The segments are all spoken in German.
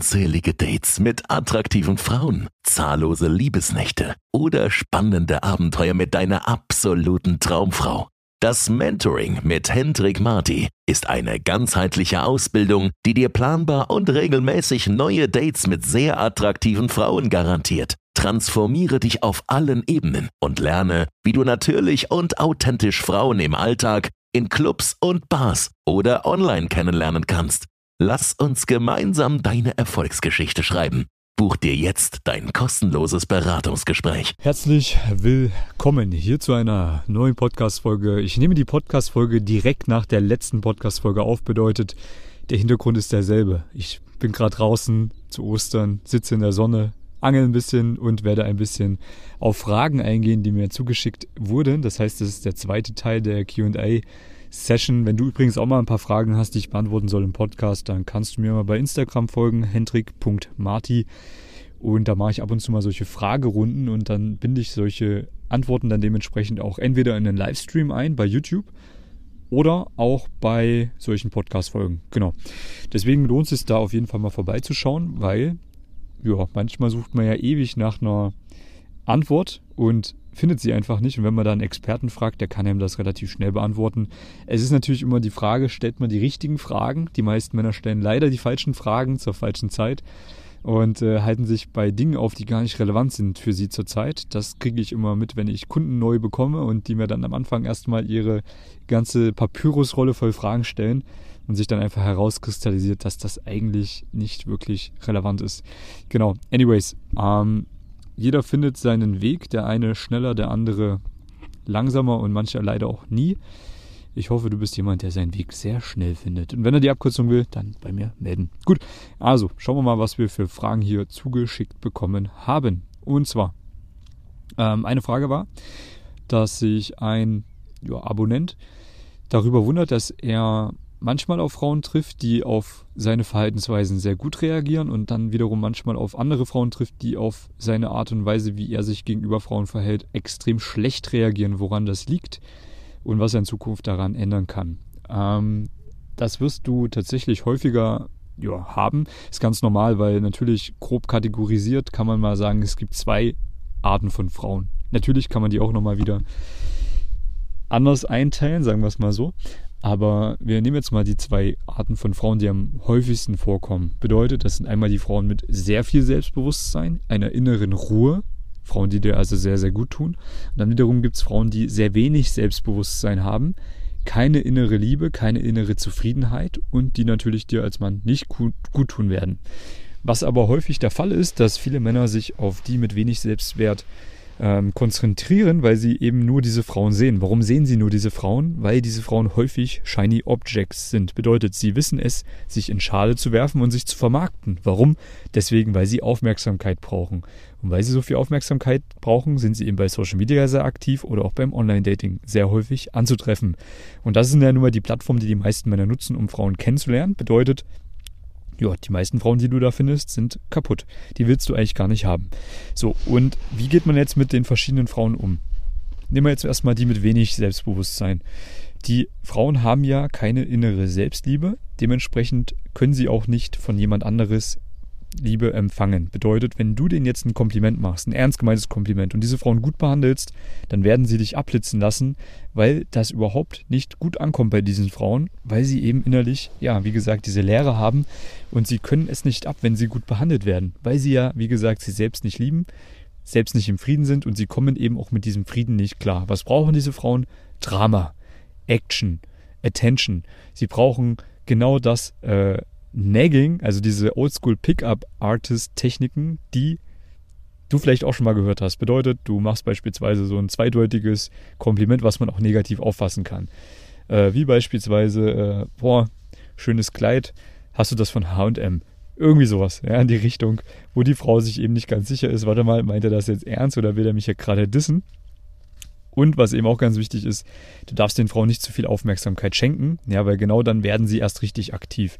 Unzählige Dates mit attraktiven Frauen, zahllose Liebesnächte oder spannende Abenteuer mit deiner absoluten Traumfrau. Das Mentoring mit Hendrik Marti ist eine ganzheitliche Ausbildung, die dir planbar und regelmäßig neue Dates mit sehr attraktiven Frauen garantiert. Transformiere dich auf allen Ebenen und lerne, wie du natürlich und authentisch Frauen im Alltag, in Clubs und Bars oder online kennenlernen kannst. Lass uns gemeinsam deine Erfolgsgeschichte schreiben. Buch dir jetzt dein kostenloses Beratungsgespräch. Herzlich willkommen hier zu einer neuen Podcast-Folge. Ich nehme die Podcast-Folge direkt nach der letzten Podcast-Folge auf. Bedeutet, der Hintergrund ist derselbe. Ich bin gerade draußen zu Ostern, sitze in der Sonne, angel ein bisschen und werde ein bisschen auf Fragen eingehen, die mir zugeschickt wurden. Das heißt, das ist der zweite Teil der QA Session. Wenn du übrigens auch mal ein paar Fragen hast, die ich beantworten soll im Podcast, dann kannst du mir mal bei Instagram folgen, hendrik.marti. Und da mache ich ab und zu mal solche Fragerunden und dann binde ich solche Antworten dann dementsprechend auch entweder in den Livestream ein bei YouTube oder auch bei solchen Podcast-Folgen. Genau. Deswegen lohnt es sich da auf jeden Fall mal vorbeizuschauen, weil ja, manchmal sucht man ja ewig nach einer Antwort und findet sie einfach nicht. Und wenn man da einen Experten fragt, der kann einem das relativ schnell beantworten. Es ist natürlich immer die Frage, stellt man die richtigen Fragen? Die meisten Männer stellen leider die falschen Fragen zur falschen Zeit und äh, halten sich bei Dingen auf, die gar nicht relevant sind für sie zurzeit. Das kriege ich immer mit, wenn ich Kunden neu bekomme und die mir dann am Anfang erstmal ihre ganze Papyrusrolle voll Fragen stellen und sich dann einfach herauskristallisiert, dass das eigentlich nicht wirklich relevant ist. Genau. Anyways, ähm, jeder findet seinen Weg, der eine schneller, der andere langsamer und mancher leider auch nie. Ich hoffe, du bist jemand, der seinen Weg sehr schnell findet. Und wenn er die Abkürzung will, dann bei mir melden. Gut, also schauen wir mal, was wir für Fragen hier zugeschickt bekommen haben. Und zwar, ähm, eine Frage war, dass sich ein ja, Abonnent darüber wundert, dass er manchmal auf Frauen trifft, die auf seine Verhaltensweisen sehr gut reagieren und dann wiederum manchmal auf andere Frauen trifft, die auf seine Art und Weise, wie er sich gegenüber Frauen verhält, extrem schlecht reagieren, woran das liegt und was er in Zukunft daran ändern kann. Ähm, das wirst du tatsächlich häufiger ja, haben. Ist ganz normal, weil natürlich grob kategorisiert kann man mal sagen, es gibt zwei Arten von Frauen. Natürlich kann man die auch nochmal wieder anders einteilen, sagen wir es mal so. Aber wir nehmen jetzt mal die zwei Arten von Frauen, die am häufigsten vorkommen. Bedeutet, das sind einmal die Frauen mit sehr viel Selbstbewusstsein, einer inneren Ruhe, Frauen, die dir also sehr, sehr gut tun. Und dann wiederum gibt es Frauen, die sehr wenig Selbstbewusstsein haben, keine innere Liebe, keine innere Zufriedenheit und die natürlich dir als Mann nicht gut, tun werden. Was aber häufig der Fall ist, dass viele Männer sich auf die mit wenig Selbstwert ähm, konzentrieren, weil sie eben nur diese Frauen sehen. Warum sehen sie nur diese Frauen? Weil diese Frauen häufig Shiny Objects sind. Bedeutet, sie wissen es, sich in Schale zu werfen und sich zu vermarkten. Warum? Deswegen, weil sie Aufmerksamkeit brauchen. Und weil sie so viel Aufmerksamkeit brauchen, sind sie eben bei Social Media sehr aktiv oder auch beim Online-Dating sehr häufig anzutreffen. Und das sind ja nun mal die Plattformen, die die meisten Männer nutzen, um Frauen kennenzulernen. Bedeutet, ja, die meisten Frauen, die du da findest, sind kaputt. Die willst du eigentlich gar nicht haben. So, und wie geht man jetzt mit den verschiedenen Frauen um? Nehmen wir jetzt erstmal die mit wenig Selbstbewusstsein. Die Frauen haben ja keine innere Selbstliebe, dementsprechend können sie auch nicht von jemand anderes Liebe empfangen. Bedeutet, wenn du denen jetzt ein Kompliment machst, ein ernst gemeintes Kompliment und diese Frauen gut behandelst, dann werden sie dich abblitzen lassen, weil das überhaupt nicht gut ankommt bei diesen Frauen, weil sie eben innerlich, ja, wie gesagt, diese Leere haben und sie können es nicht ab, wenn sie gut behandelt werden, weil sie ja, wie gesagt, sie selbst nicht lieben, selbst nicht im Frieden sind und sie kommen eben auch mit diesem Frieden nicht klar. Was brauchen diese Frauen? Drama, Action, Attention. Sie brauchen genau das, äh, Nagging, also diese Oldschool Pickup Artist Techniken, die du vielleicht auch schon mal gehört hast. Bedeutet, du machst beispielsweise so ein zweideutiges Kompliment, was man auch negativ auffassen kann. Äh, wie beispielsweise, äh, boah, schönes Kleid, hast du das von H&M? Irgendwie sowas, ja, in die Richtung, wo die Frau sich eben nicht ganz sicher ist, warte mal, meint er das jetzt ernst oder will er mich ja gerade dissen? Und was eben auch ganz wichtig ist, du darfst den Frauen nicht zu viel Aufmerksamkeit schenken, ja, weil genau dann werden sie erst richtig aktiv.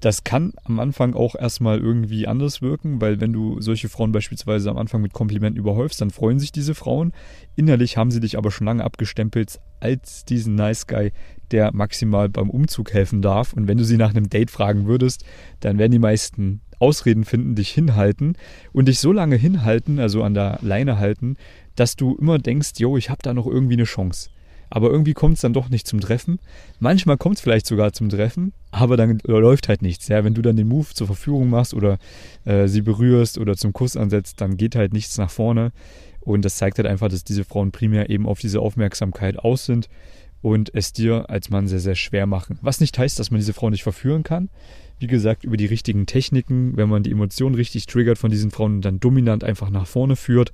Das kann am Anfang auch erstmal irgendwie anders wirken, weil wenn du solche Frauen beispielsweise am Anfang mit Komplimenten überhäufst, dann freuen sich diese Frauen. Innerlich haben sie dich aber schon lange abgestempelt als diesen Nice Guy, der maximal beim Umzug helfen darf. Und wenn du sie nach einem Date fragen würdest, dann werden die meisten Ausreden finden, dich hinhalten und dich so lange hinhalten, also an der Leine halten, dass du immer denkst, jo, ich habe da noch irgendwie eine Chance. Aber irgendwie kommt es dann doch nicht zum Treffen. Manchmal kommt es vielleicht sogar zum Treffen, aber dann läuft halt nichts. Ja, wenn du dann den Move zur Verfügung machst oder äh, sie berührst oder zum Kuss ansetzt, dann geht halt nichts nach vorne. Und das zeigt halt einfach, dass diese Frauen primär eben auf diese Aufmerksamkeit aus sind und es dir als Mann sehr, sehr schwer machen. Was nicht heißt, dass man diese Frau nicht verführen kann. Wie gesagt, über die richtigen Techniken, wenn man die Emotionen richtig triggert von diesen Frauen und dann dominant einfach nach vorne führt,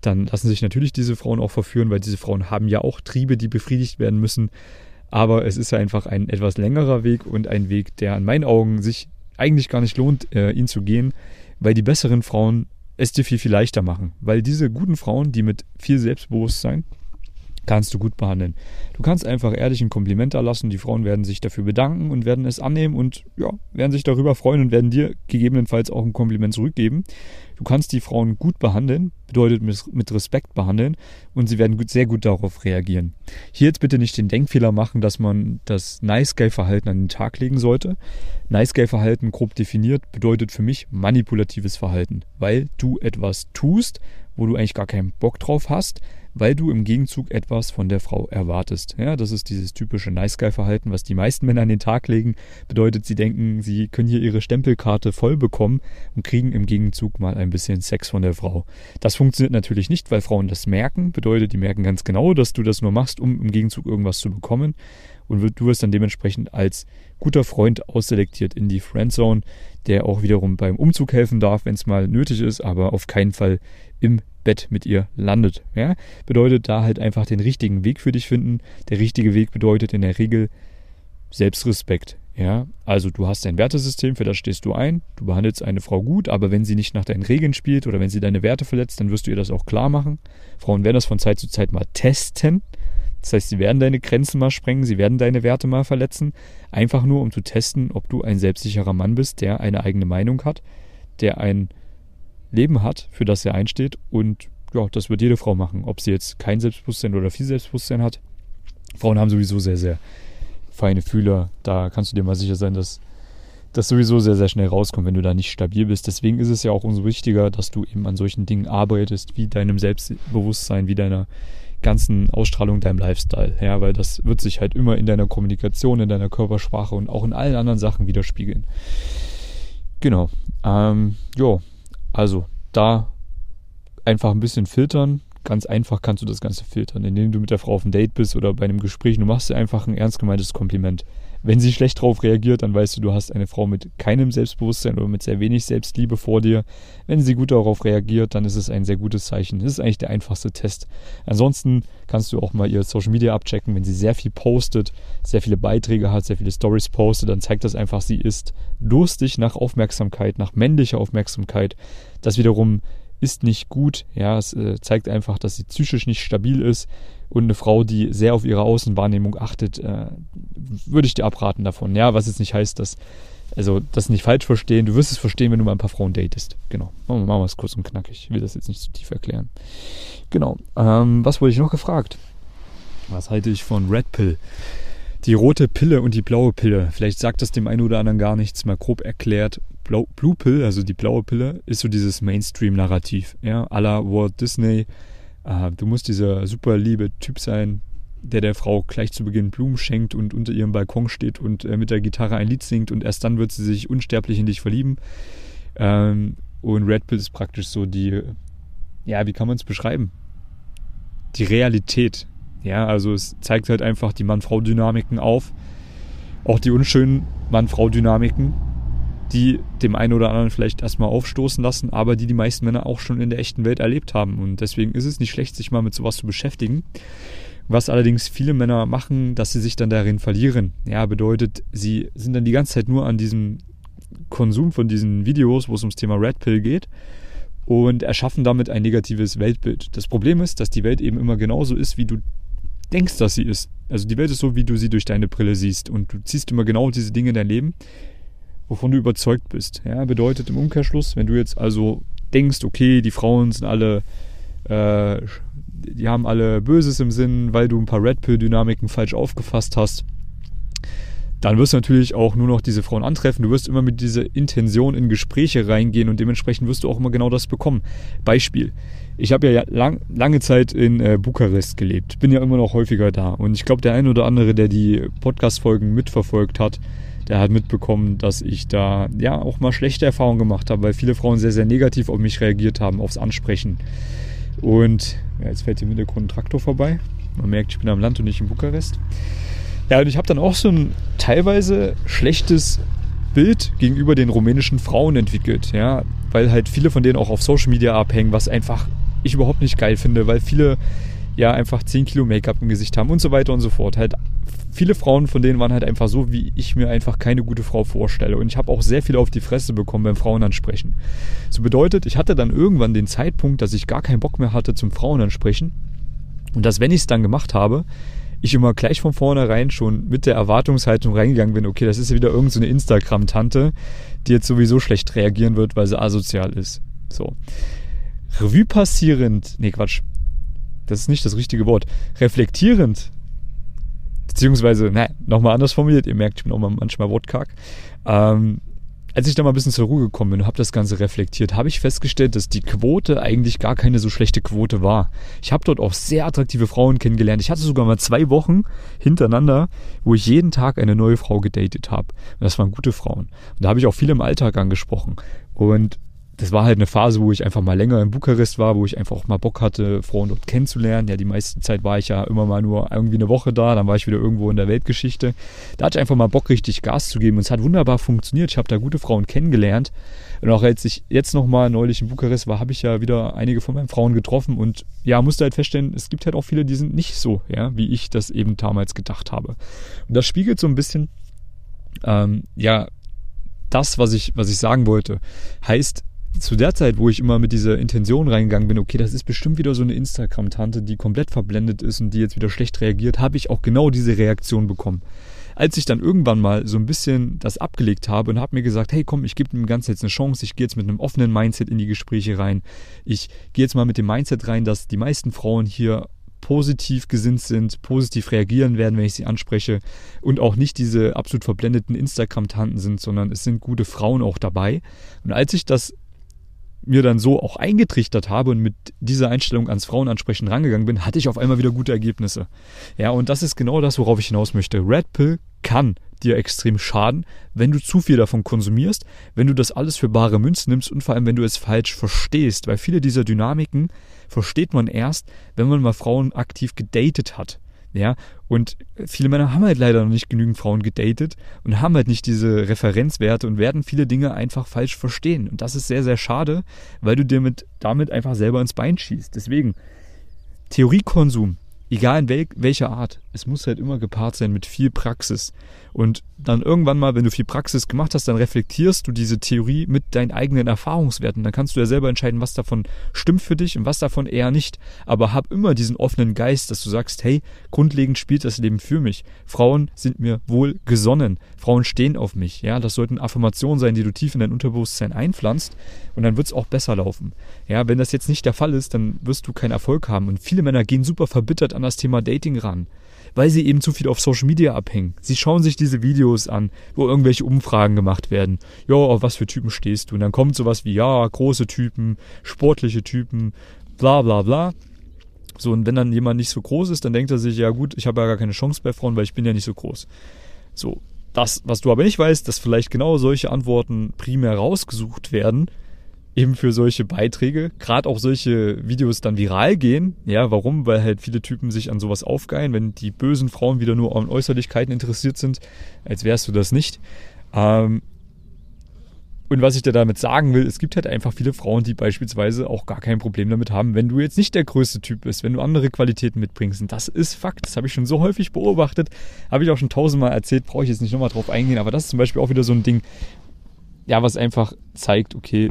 dann lassen sich natürlich diese Frauen auch verführen, weil diese Frauen haben ja auch Triebe, die befriedigt werden müssen. Aber es ist ja einfach ein etwas längerer Weg und ein Weg, der an meinen Augen sich eigentlich gar nicht lohnt, äh, ihn zu gehen, weil die besseren Frauen es dir viel, viel leichter machen. Weil diese guten Frauen, die mit viel Selbstbewusstsein, kannst du gut behandeln. Du kannst einfach ehrlich ein Kompliment erlassen, die Frauen werden sich dafür bedanken und werden es annehmen und ja, werden sich darüber freuen und werden dir gegebenenfalls auch ein Kompliment zurückgeben. Du kannst die Frauen gut behandeln, bedeutet mit Respekt behandeln und sie werden sehr gut darauf reagieren. Hier jetzt bitte nicht den Denkfehler machen, dass man das Nice Guy Verhalten an den Tag legen sollte. Nice Guy Verhalten grob definiert bedeutet für mich manipulatives Verhalten, weil du etwas tust, wo du eigentlich gar keinen Bock drauf hast, weil du im Gegenzug etwas von der Frau erwartest. Ja, das ist dieses typische Nice Guy Verhalten, was die meisten Männer an den Tag legen. Bedeutet, sie denken, sie können hier ihre Stempelkarte voll bekommen und kriegen im Gegenzug mal ein bisschen Sex von der Frau. Das funktioniert natürlich nicht, weil Frauen das merken. Bedeutet, die merken ganz genau, dass du das nur machst, um im Gegenzug irgendwas zu bekommen. Und du wirst dann dementsprechend als guter Freund ausselektiert in die Friendzone, der auch wiederum beim Umzug helfen darf, wenn es mal nötig ist, aber auf keinen Fall im Bett mit ihr landet. Ja? Bedeutet da halt einfach den richtigen Weg für dich finden. Der richtige Weg bedeutet in der Regel Selbstrespekt. Ja, also du hast ein Wertesystem, für das stehst du ein, du behandelst eine Frau gut, aber wenn sie nicht nach deinen Regeln spielt oder wenn sie deine Werte verletzt, dann wirst du ihr das auch klar machen. Frauen werden das von Zeit zu Zeit mal testen. Das heißt, sie werden deine Grenzen mal sprengen, sie werden deine Werte mal verletzen, einfach nur um zu testen, ob du ein selbstsicherer Mann bist, der eine eigene Meinung hat, der ein Leben hat, für das er einsteht. Und ja, das wird jede Frau machen, ob sie jetzt kein Selbstbewusstsein oder viel Selbstbewusstsein hat. Frauen haben sowieso sehr, sehr feine Fühler. Da kannst du dir mal sicher sein, dass das sowieso sehr, sehr schnell rauskommt, wenn du da nicht stabil bist. Deswegen ist es ja auch umso wichtiger, dass du eben an solchen Dingen arbeitest, wie deinem Selbstbewusstsein, wie deiner ganzen Ausstrahlung, deinem Lifestyle. Ja, weil das wird sich halt immer in deiner Kommunikation, in deiner Körpersprache und auch in allen anderen Sachen widerspiegeln. Genau. Ähm, jo, also da einfach ein bisschen filtern. Ganz einfach kannst du das Ganze filtern, indem du mit der Frau auf ein Date bist oder bei einem Gespräch. Du machst dir einfach ein ernst gemeintes Kompliment. Wenn sie schlecht darauf reagiert, dann weißt du, du hast eine Frau mit keinem Selbstbewusstsein oder mit sehr wenig Selbstliebe vor dir. Wenn sie gut darauf reagiert, dann ist es ein sehr gutes Zeichen. Das ist eigentlich der einfachste Test. Ansonsten kannst du auch mal ihr Social Media abchecken. Wenn sie sehr viel postet, sehr viele Beiträge hat, sehr viele Stories postet, dann zeigt das einfach, sie ist durstig nach Aufmerksamkeit, nach männlicher Aufmerksamkeit. Das wiederum ist nicht gut. Ja, es äh, zeigt einfach, dass sie psychisch nicht stabil ist. Und eine Frau, die sehr auf ihre Außenwahrnehmung achtet, äh, würde ich dir abraten davon. Ja, was jetzt nicht heißt, dass, also das nicht falsch verstehen. Du wirst es verstehen, wenn du mal ein paar Frauen datest. Genau. Machen wir es kurz und knackig. Ich will das jetzt nicht zu tief erklären. Genau. Ähm, was wurde ich noch gefragt? Was halte ich von Red Pill? Die rote Pille und die blaue Pille. Vielleicht sagt das dem einen oder anderen gar nichts. Mal grob erklärt. Blau, Blue Pill, also die blaue Pille, ist so dieses Mainstream-Narrativ. Ja, à la Walt Disney. Äh, du musst dieser super liebe Typ sein, der der Frau gleich zu Beginn Blumen schenkt und unter ihrem Balkon steht und äh, mit der Gitarre ein Lied singt und erst dann wird sie sich unsterblich in dich verlieben. Ähm, und Red Pill ist praktisch so die, ja, wie kann man es beschreiben? Die Realität. Ja, also es zeigt halt einfach die Mann-Frau-Dynamiken auf. Auch die unschönen Mann-Frau-Dynamiken die dem einen oder anderen vielleicht erstmal aufstoßen lassen, aber die die meisten Männer auch schon in der echten Welt erlebt haben. Und deswegen ist es nicht schlecht, sich mal mit sowas zu beschäftigen. Was allerdings viele Männer machen, dass sie sich dann darin verlieren. Ja, bedeutet, sie sind dann die ganze Zeit nur an diesem Konsum von diesen Videos, wo es ums Thema Red Pill geht und erschaffen damit ein negatives Weltbild. Das Problem ist, dass die Welt eben immer genauso ist, wie du denkst, dass sie ist. Also die Welt ist so, wie du sie durch deine Brille siehst und du ziehst immer genau diese Dinge in dein Leben, wovon du überzeugt bist. Ja, bedeutet im Umkehrschluss, wenn du jetzt also denkst, okay, die Frauen sind alle, äh, die haben alle Böses im Sinn, weil du ein paar Red Pill-Dynamiken falsch aufgefasst hast, dann wirst du natürlich auch nur noch diese Frauen antreffen. Du wirst immer mit dieser Intention in Gespräche reingehen und dementsprechend wirst du auch immer genau das bekommen. Beispiel. Ich habe ja lang, lange Zeit in äh, Bukarest gelebt, bin ja immer noch häufiger da. Und ich glaube, der ein oder andere, der die Podcast-Folgen mitverfolgt hat, der hat mitbekommen, dass ich da ja auch mal schlechte Erfahrungen gemacht habe, weil viele Frauen sehr, sehr negativ auf mich reagiert haben, aufs Ansprechen. Und ja, jetzt fährt hier im Hintergrund ein Traktor vorbei. Man merkt, ich bin am Land und nicht in Bukarest. Ja, und ich habe dann auch so ein teilweise schlechtes Bild gegenüber den rumänischen Frauen entwickelt, ja, weil halt viele von denen auch auf Social Media abhängen, was einfach ich überhaupt nicht geil finde, weil viele ja einfach 10 Kilo Make-up im Gesicht haben und so weiter und so fort. Halt viele Frauen von denen waren halt einfach so, wie ich mir einfach keine gute Frau vorstelle. Und ich habe auch sehr viel auf die Fresse bekommen beim Frauenansprechen. So bedeutet, ich hatte dann irgendwann den Zeitpunkt, dass ich gar keinen Bock mehr hatte zum Frauenansprechen. Und dass, wenn ich es dann gemacht habe, ich immer gleich von vornherein schon mit der Erwartungshaltung reingegangen bin, okay, das ist ja wieder irgendeine so Instagram-Tante, die jetzt sowieso schlecht reagieren wird, weil sie asozial ist. So. Revue passierend, nee, Quatsch. Das ist nicht das richtige Wort. Reflektierend, beziehungsweise, ne, nochmal anders formuliert, ihr merkt, ich bin auch mal manchmal wortkarg. Ähm, als ich da mal ein bisschen zur Ruhe gekommen bin und habe das Ganze reflektiert, habe ich festgestellt, dass die Quote eigentlich gar keine so schlechte Quote war. Ich habe dort auch sehr attraktive Frauen kennengelernt. Ich hatte sogar mal zwei Wochen hintereinander, wo ich jeden Tag eine neue Frau gedatet habe. Und das waren gute Frauen. Und da habe ich auch viel im Alltag angesprochen. Und das war halt eine Phase, wo ich einfach mal länger in Bukarest war, wo ich einfach auch mal Bock hatte, Frauen dort kennenzulernen. Ja, die meiste Zeit war ich ja immer mal nur irgendwie eine Woche da, dann war ich wieder irgendwo in der Weltgeschichte. Da hatte ich einfach mal Bock, richtig Gas zu geben und es hat wunderbar funktioniert. Ich habe da gute Frauen kennengelernt. Und auch als ich jetzt nochmal neulich in Bukarest war, habe ich ja wieder einige von meinen Frauen getroffen und ja, musste halt feststellen, es gibt halt auch viele, die sind nicht so, ja, wie ich das eben damals gedacht habe. Und das spiegelt so ein bisschen, ähm, ja, das, was ich, was ich sagen wollte. Heißt, zu der Zeit, wo ich immer mit dieser Intention reingegangen bin, okay, das ist bestimmt wieder so eine Instagram-Tante, die komplett verblendet ist und die jetzt wieder schlecht reagiert, habe ich auch genau diese Reaktion bekommen. Als ich dann irgendwann mal so ein bisschen das abgelegt habe und habe mir gesagt, hey komm, ich gebe dem Ganzen jetzt eine Chance, ich gehe jetzt mit einem offenen Mindset in die Gespräche rein. Ich gehe jetzt mal mit dem Mindset rein, dass die meisten Frauen hier positiv gesinnt sind, positiv reagieren werden, wenn ich sie anspreche und auch nicht diese absolut verblendeten Instagram-Tanten sind, sondern es sind gute Frauen auch dabei. Und als ich das mir dann so auch eingetrichtert habe und mit dieser Einstellung ans Frauenansprechen rangegangen bin, hatte ich auf einmal wieder gute Ergebnisse. Ja, und das ist genau das, worauf ich hinaus möchte. Red Pill kann dir extrem schaden, wenn du zu viel davon konsumierst, wenn du das alles für bare Münze nimmst und vor allem, wenn du es falsch verstehst, weil viele dieser Dynamiken versteht man erst, wenn man mal Frauen aktiv gedatet hat. Ja, und viele Männer haben halt leider noch nicht genügend Frauen gedatet und haben halt nicht diese Referenzwerte und werden viele Dinge einfach falsch verstehen. Und das ist sehr, sehr schade, weil du dir mit, damit einfach selber ins Bein schießt. Deswegen, Theoriekonsum, egal in wel welcher Art, es muss halt immer gepaart sein mit viel Praxis. Und dann irgendwann mal, wenn du viel Praxis gemacht hast, dann reflektierst du diese Theorie mit deinen eigenen Erfahrungswerten. Dann kannst du ja selber entscheiden, was davon stimmt für dich und was davon eher nicht. Aber hab immer diesen offenen Geist, dass du sagst, hey, grundlegend spielt das Leben für mich. Frauen sind mir wohl gesonnen. Frauen stehen auf mich. Ja, das sollten Affirmationen sein, die du tief in dein Unterbewusstsein einpflanzt. Und dann wird es auch besser laufen. Ja, wenn das jetzt nicht der Fall ist, dann wirst du keinen Erfolg haben. Und viele Männer gehen super verbittert an das Thema Dating ran weil sie eben zu viel auf Social Media abhängen. Sie schauen sich diese Videos an, wo irgendwelche Umfragen gemacht werden. Ja, auf was für Typen stehst du? Und dann kommt sowas wie, ja, große Typen, sportliche Typen, bla bla bla. So, und wenn dann jemand nicht so groß ist, dann denkt er sich, ja gut, ich habe ja gar keine Chance bei Frauen, weil ich bin ja nicht so groß. So, das, was du aber nicht weißt, dass vielleicht genau solche Antworten primär rausgesucht werden, eben für solche Beiträge, gerade auch solche Videos dann viral gehen. Ja, warum? Weil halt viele Typen sich an sowas aufgeilen, wenn die bösen Frauen wieder nur an Äußerlichkeiten interessiert sind, als wärst du das nicht. Ähm, und was ich dir damit sagen will, es gibt halt einfach viele Frauen, die beispielsweise auch gar kein Problem damit haben, wenn du jetzt nicht der größte Typ bist, wenn du andere Qualitäten mitbringst. Und das ist Fakt. Das habe ich schon so häufig beobachtet. Habe ich auch schon tausendmal erzählt, brauche ich jetzt nicht nochmal drauf eingehen. Aber das ist zum Beispiel auch wieder so ein Ding, ja, was einfach zeigt, okay,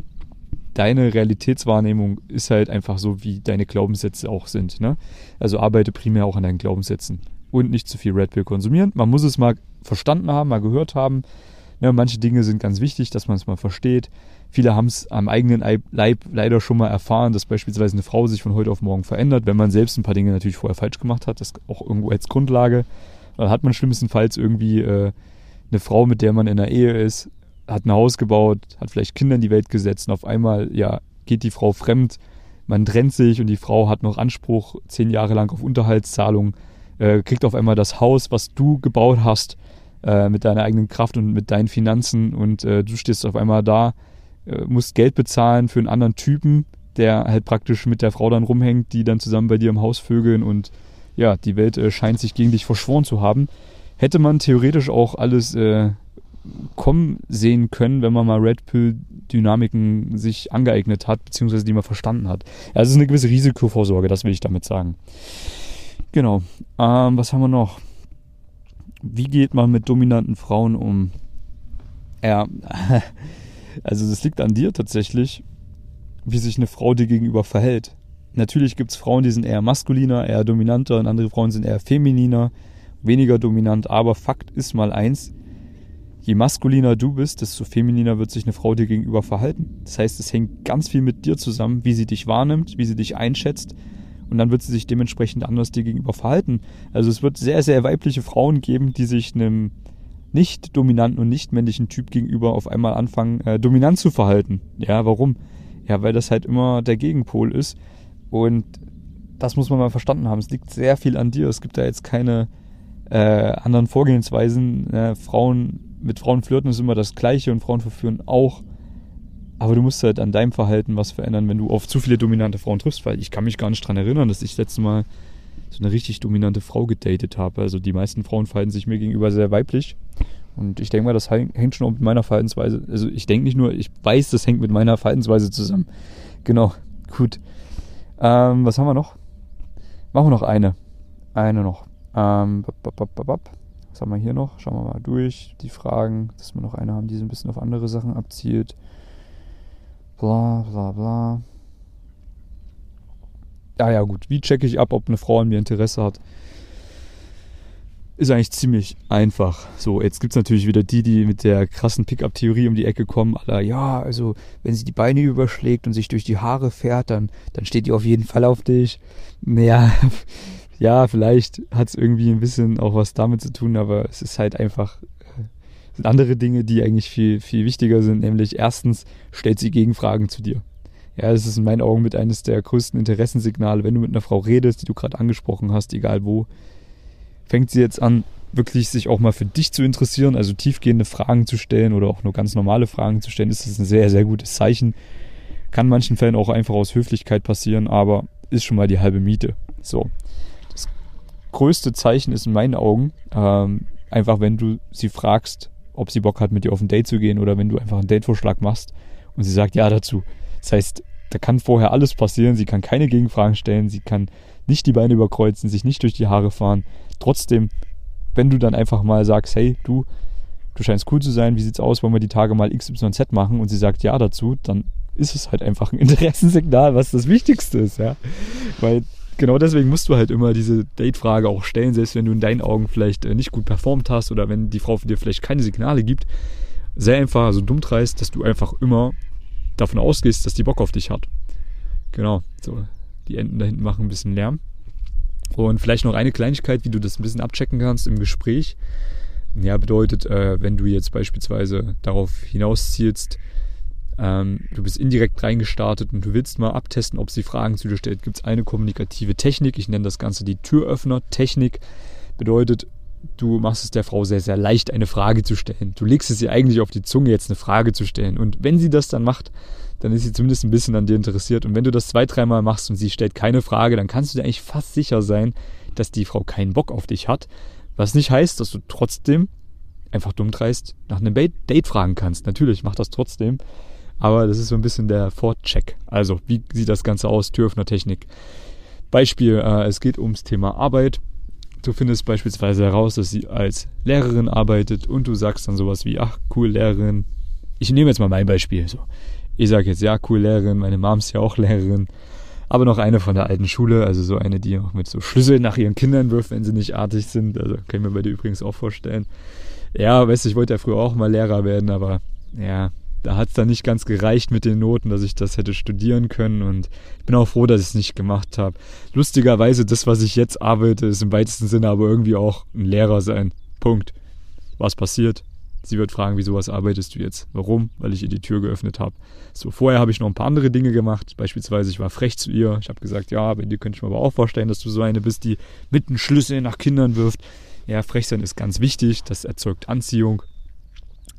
deine Realitätswahrnehmung ist halt einfach so, wie deine Glaubenssätze auch sind. Ne? Also arbeite primär auch an deinen Glaubenssätzen und nicht zu viel Red Pill konsumieren. Man muss es mal verstanden haben, mal gehört haben. Ne, manche Dinge sind ganz wichtig, dass man es mal versteht. Viele haben es am eigenen Leib leider schon mal erfahren, dass beispielsweise eine Frau sich von heute auf morgen verändert, wenn man selbst ein paar Dinge natürlich vorher falsch gemacht hat. Das auch irgendwo als Grundlage. Dann hat man schlimmstenfalls irgendwie äh, eine Frau, mit der man in einer Ehe ist, hat ein Haus gebaut, hat vielleicht Kinder in die Welt gesetzt und auf einmal, ja, geht die Frau fremd, man trennt sich und die Frau hat noch Anspruch zehn Jahre lang auf Unterhaltszahlung, äh, kriegt auf einmal das Haus, was du gebaut hast, äh, mit deiner eigenen Kraft und mit deinen Finanzen und äh, du stehst auf einmal da, äh, musst Geld bezahlen für einen anderen Typen, der halt praktisch mit der Frau dann rumhängt, die dann zusammen bei dir im Haus vögeln und ja, die Welt äh, scheint sich gegen dich verschworen zu haben. Hätte man theoretisch auch alles äh, kommen sehen können, wenn man mal Red Pill-Dynamiken sich angeeignet hat, beziehungsweise die man verstanden hat. Also es ist eine gewisse Risikovorsorge, das will ich damit sagen. Genau. Ähm, was haben wir noch? Wie geht man mit dominanten Frauen um? Ja, also das liegt an dir tatsächlich, wie sich eine Frau dir gegenüber verhält. Natürlich gibt es Frauen, die sind eher maskuliner, eher dominanter und andere Frauen sind eher femininer, weniger dominant. Aber Fakt ist mal eins, je maskuliner du bist, desto femininer wird sich eine Frau dir gegenüber verhalten. Das heißt, es hängt ganz viel mit dir zusammen, wie sie dich wahrnimmt, wie sie dich einschätzt. Und dann wird sie sich dementsprechend anders dir gegenüber verhalten. Also es wird sehr, sehr weibliche Frauen geben, die sich einem nicht dominanten und nicht männlichen Typ gegenüber auf einmal anfangen, äh, dominant zu verhalten. Ja, warum? Ja, weil das halt immer der Gegenpol ist. Und das muss man mal verstanden haben. Es liegt sehr viel an dir. Es gibt da jetzt keine äh, anderen Vorgehensweisen. Äh, Frauen mit Frauen flirten ist immer das Gleiche und Frauen verführen auch. Aber du musst halt an deinem Verhalten was verändern, wenn du auf zu viele dominante Frauen triffst, weil ich kann mich gar nicht daran erinnern, dass ich das letzte Mal so eine richtig dominante Frau gedatet habe. Also die meisten Frauen verhalten sich mir gegenüber sehr weiblich. Und ich denke mal, das hängt schon auch mit meiner Verhaltensweise. Also ich denke nicht nur, ich weiß, das hängt mit meiner Verhaltensweise zusammen. Genau, gut. Ähm, was haben wir noch? Machen wir noch eine. Eine noch. Ähm, was haben wir hier noch? Schauen wir mal durch die Fragen, dass wir noch eine haben, die so ein bisschen auf andere Sachen abzielt. Bla bla bla. Ja, ja, gut. Wie checke ich ab, ob eine Frau an mir Interesse hat? Ist eigentlich ziemlich einfach. So, jetzt gibt es natürlich wieder die, die mit der krassen Pickup-Theorie um die Ecke kommen. Aller, ja, also, wenn sie die Beine überschlägt und sich durch die Haare fährt, dann, dann steht die auf jeden Fall auf dich. Naja, ja, vielleicht hat es irgendwie ein bisschen auch was damit zu tun, aber es ist halt einfach äh, sind andere Dinge, die eigentlich viel, viel wichtiger sind, nämlich erstens stellt sie Gegenfragen zu dir. Ja, das ist in meinen Augen mit eines der größten Interessensignale, wenn du mit einer Frau redest, die du gerade angesprochen hast, egal wo, fängt sie jetzt an, wirklich sich auch mal für dich zu interessieren, also tiefgehende Fragen zu stellen oder auch nur ganz normale Fragen zu stellen, ist das ein sehr, sehr gutes Zeichen. Kann in manchen Fällen auch einfach aus Höflichkeit passieren, aber ist schon mal die halbe Miete. So größte Zeichen ist in meinen Augen ähm, einfach, wenn du sie fragst, ob sie Bock hat, mit dir auf ein Date zu gehen oder wenn du einfach einen Datevorschlag machst und sie sagt ja dazu. Das heißt, da kann vorher alles passieren. Sie kann keine Gegenfragen stellen, sie kann nicht die Beine überkreuzen, sich nicht durch die Haare fahren. Trotzdem, wenn du dann einfach mal sagst, hey, du, du scheinst cool zu sein, wie sieht's aus, wollen wir die Tage mal XYZ machen und sie sagt ja dazu, dann ist es halt einfach ein Interessensignal, was das Wichtigste ist, ja. Weil genau deswegen musst du halt immer diese Date-Frage auch stellen, selbst wenn du in deinen Augen vielleicht äh, nicht gut performt hast oder wenn die Frau dir vielleicht keine Signale gibt. Sehr einfach, so dumm dreist, dass du einfach immer davon ausgehst, dass die Bock auf dich hat. Genau, so. Die Enden da hinten machen ein bisschen Lärm. Und vielleicht noch eine Kleinigkeit, wie du das ein bisschen abchecken kannst im Gespräch. Ja, bedeutet, äh, wenn du jetzt beispielsweise darauf hinauszielst, ähm, du bist indirekt reingestartet und du willst mal abtesten, ob sie Fragen zu dir stellt. Gibt es eine kommunikative Technik, ich nenne das Ganze die Türöffner-Technik. Bedeutet, du machst es der Frau sehr, sehr leicht, eine Frage zu stellen. Du legst es ihr eigentlich auf die Zunge, jetzt eine Frage zu stellen. Und wenn sie das dann macht, dann ist sie zumindest ein bisschen an dir interessiert. Und wenn du das zwei, dreimal machst und sie stellt keine Frage, dann kannst du dir eigentlich fast sicher sein, dass die Frau keinen Bock auf dich hat. Was nicht heißt, dass du trotzdem einfach dumm dreist nach einem Date fragen kannst. Natürlich, mach das trotzdem. Aber das ist so ein bisschen der Vorcheck. Also, wie sieht das Ganze aus? Türöffner-Technik. Beispiel, äh, es geht ums Thema Arbeit. Du findest beispielsweise heraus, dass sie als Lehrerin arbeitet und du sagst dann sowas wie, ach, cool, Lehrerin. Ich nehme jetzt mal mein Beispiel. So. Ich sage jetzt, ja, cool, Lehrerin, meine Mom ist ja auch Lehrerin. Aber noch eine von der alten Schule, also so eine, die auch mit so Schlüsseln nach ihren Kindern wirft, wenn sie nicht artig sind. Also kann ich mir bei dir übrigens auch vorstellen. Ja, weißt du, ich wollte ja früher auch mal Lehrer werden, aber ja, da hat es dann nicht ganz gereicht mit den Noten, dass ich das hätte studieren können und ich bin auch froh, dass ich es nicht gemacht habe. Lustigerweise, das, was ich jetzt arbeite, ist im weitesten Sinne aber irgendwie auch ein Lehrer sein. Punkt. Was passiert? Sie wird fragen, wieso was arbeitest du jetzt? Warum? Weil ich ihr die Tür geöffnet habe. So, vorher habe ich noch ein paar andere Dinge gemacht. Beispielsweise, ich war frech zu ihr. Ich habe gesagt, ja, bei dir könnte ich mir aber auch vorstellen, dass du so eine bist, die mitten Schlüssel nach Kindern wirft. Ja, frech sein ist ganz wichtig. Das erzeugt Anziehung.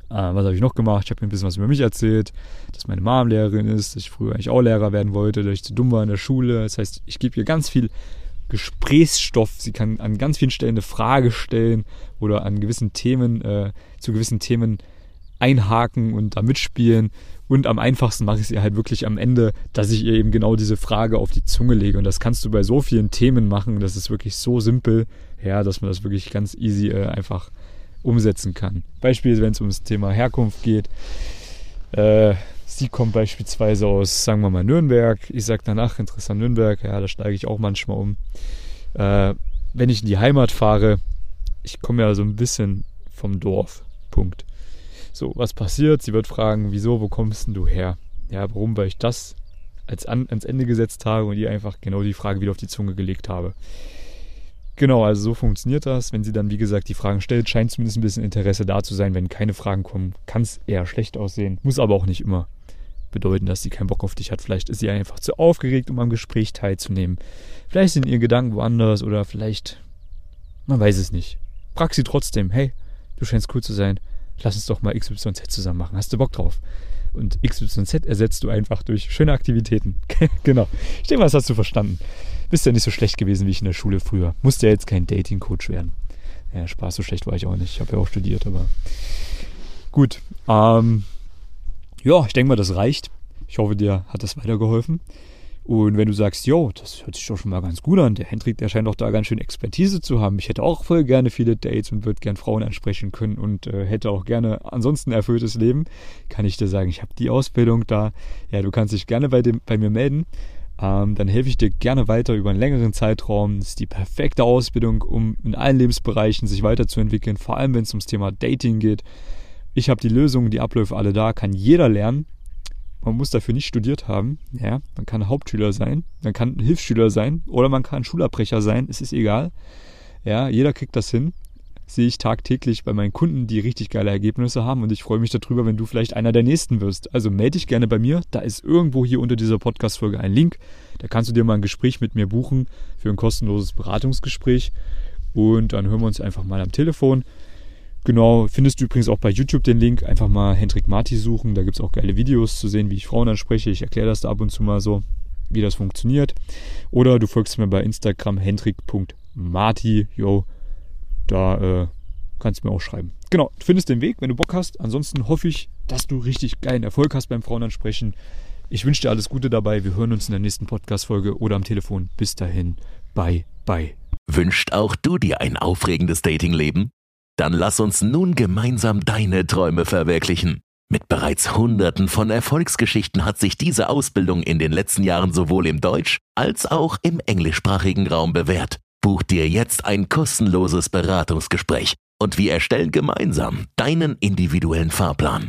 Äh, was habe ich noch gemacht? Ich habe mir ein bisschen was über mich erzählt, dass meine Mom Lehrerin ist, dass ich früher eigentlich auch Lehrer werden wollte, dass ich zu dumm war in der Schule. Das heißt, ich gebe ihr ganz viel Gesprächsstoff. Sie kann an ganz vielen Stellen eine Frage stellen oder an gewissen Themen, äh, zu gewissen Themen einhaken und da mitspielen. Und am einfachsten mache ich es ihr halt wirklich am Ende, dass ich ihr eben genau diese Frage auf die Zunge lege. Und das kannst du bei so vielen Themen machen. Das ist wirklich so simpel, ja, dass man das wirklich ganz easy äh, einfach umsetzen kann. Beispiel, wenn es ums Thema Herkunft geht. Äh, sie kommt beispielsweise aus, sagen wir mal, Nürnberg. Ich sage danach, interessant Nürnberg, ja, da steige ich auch manchmal um. Äh, wenn ich in die Heimat fahre, ich komme ja so ein bisschen vom Dorf. Punkt. So, was passiert? Sie wird fragen, wieso, wo kommst denn du her? Ja, warum? Weil ich das als an, ans Ende gesetzt habe und ihr einfach genau die Frage wieder auf die Zunge gelegt habe. Genau, also so funktioniert das. Wenn sie dann, wie gesagt, die Fragen stellt, scheint zumindest ein bisschen Interesse da zu sein. Wenn keine Fragen kommen, kann es eher schlecht aussehen. Muss aber auch nicht immer bedeuten, dass sie keinen Bock auf dich hat. Vielleicht ist sie einfach zu aufgeregt, um am Gespräch teilzunehmen. Vielleicht sind ihre Gedanken woanders oder vielleicht, man weiß es nicht. Frag sie trotzdem, hey, du scheinst cool zu sein. Lass uns doch mal XYZ zusammen machen. Hast du Bock drauf? Und XYZ ersetzt du einfach durch schöne Aktivitäten. genau. Ich denke mal, das hast du verstanden. Bist ja nicht so schlecht gewesen wie ich in der Schule früher. Musste ja jetzt kein Dating-Coach werden. Ja, Spaß, so schlecht war ich auch nicht. Ich habe ja auch studiert, aber gut. Ähm, ja, ich denke mal, das reicht. Ich hoffe, dir hat das weitergeholfen. Und wenn du sagst, jo, das hört sich doch schon mal ganz gut an, der Hendrik, der scheint doch da ganz schön Expertise zu haben. Ich hätte auch voll gerne viele Dates und würde gern Frauen ansprechen können und äh, hätte auch gerne ansonsten erfülltes Leben, kann ich dir sagen, ich habe die Ausbildung da. Ja, du kannst dich gerne bei, dem, bei mir melden ähm, dann helfe ich dir gerne weiter über einen längeren Zeitraum. Das ist die perfekte Ausbildung, um in allen Lebensbereichen sich weiterzuentwickeln, vor allem wenn es ums Thema Dating geht. Ich habe die Lösungen, die Abläufe alle da, kann jeder lernen. Man muss dafür nicht studiert haben. Ja, man kann Hauptschüler sein, man kann Hilfsschüler sein oder man kann Schulabbrecher sein. Es ist egal. Ja, jeder kriegt das hin sehe ich tagtäglich bei meinen Kunden, die richtig geile Ergebnisse haben und ich freue mich darüber, wenn du vielleicht einer der nächsten wirst. Also melde dich gerne bei mir. Da ist irgendwo hier unter dieser Podcast-Folge ein Link. Da kannst du dir mal ein Gespräch mit mir buchen für ein kostenloses Beratungsgespräch und dann hören wir uns einfach mal am Telefon. Genau, findest du übrigens auch bei YouTube den Link. Einfach mal Hendrik Marti suchen. Da gibt es auch geile Videos zu sehen, wie ich Frauen anspreche. Ich erkläre das da ab und zu mal so, wie das funktioniert. Oder du folgst mir bei Instagram hendrik.marti. Yo, da äh, kannst du mir auch schreiben. Genau, findest den Weg, wenn du Bock hast. Ansonsten hoffe ich, dass du richtig geilen Erfolg hast beim Frauenansprechen. Ich wünsche dir alles Gute dabei. Wir hören uns in der nächsten Podcast-Folge oder am Telefon. Bis dahin. Bye, bye. Wünscht auch du dir ein aufregendes Datingleben? Dann lass uns nun gemeinsam deine Träume verwirklichen. Mit bereits Hunderten von Erfolgsgeschichten hat sich diese Ausbildung in den letzten Jahren sowohl im Deutsch- als auch im englischsprachigen Raum bewährt. Buch dir jetzt ein kostenloses Beratungsgespräch und wir erstellen gemeinsam deinen individuellen Fahrplan.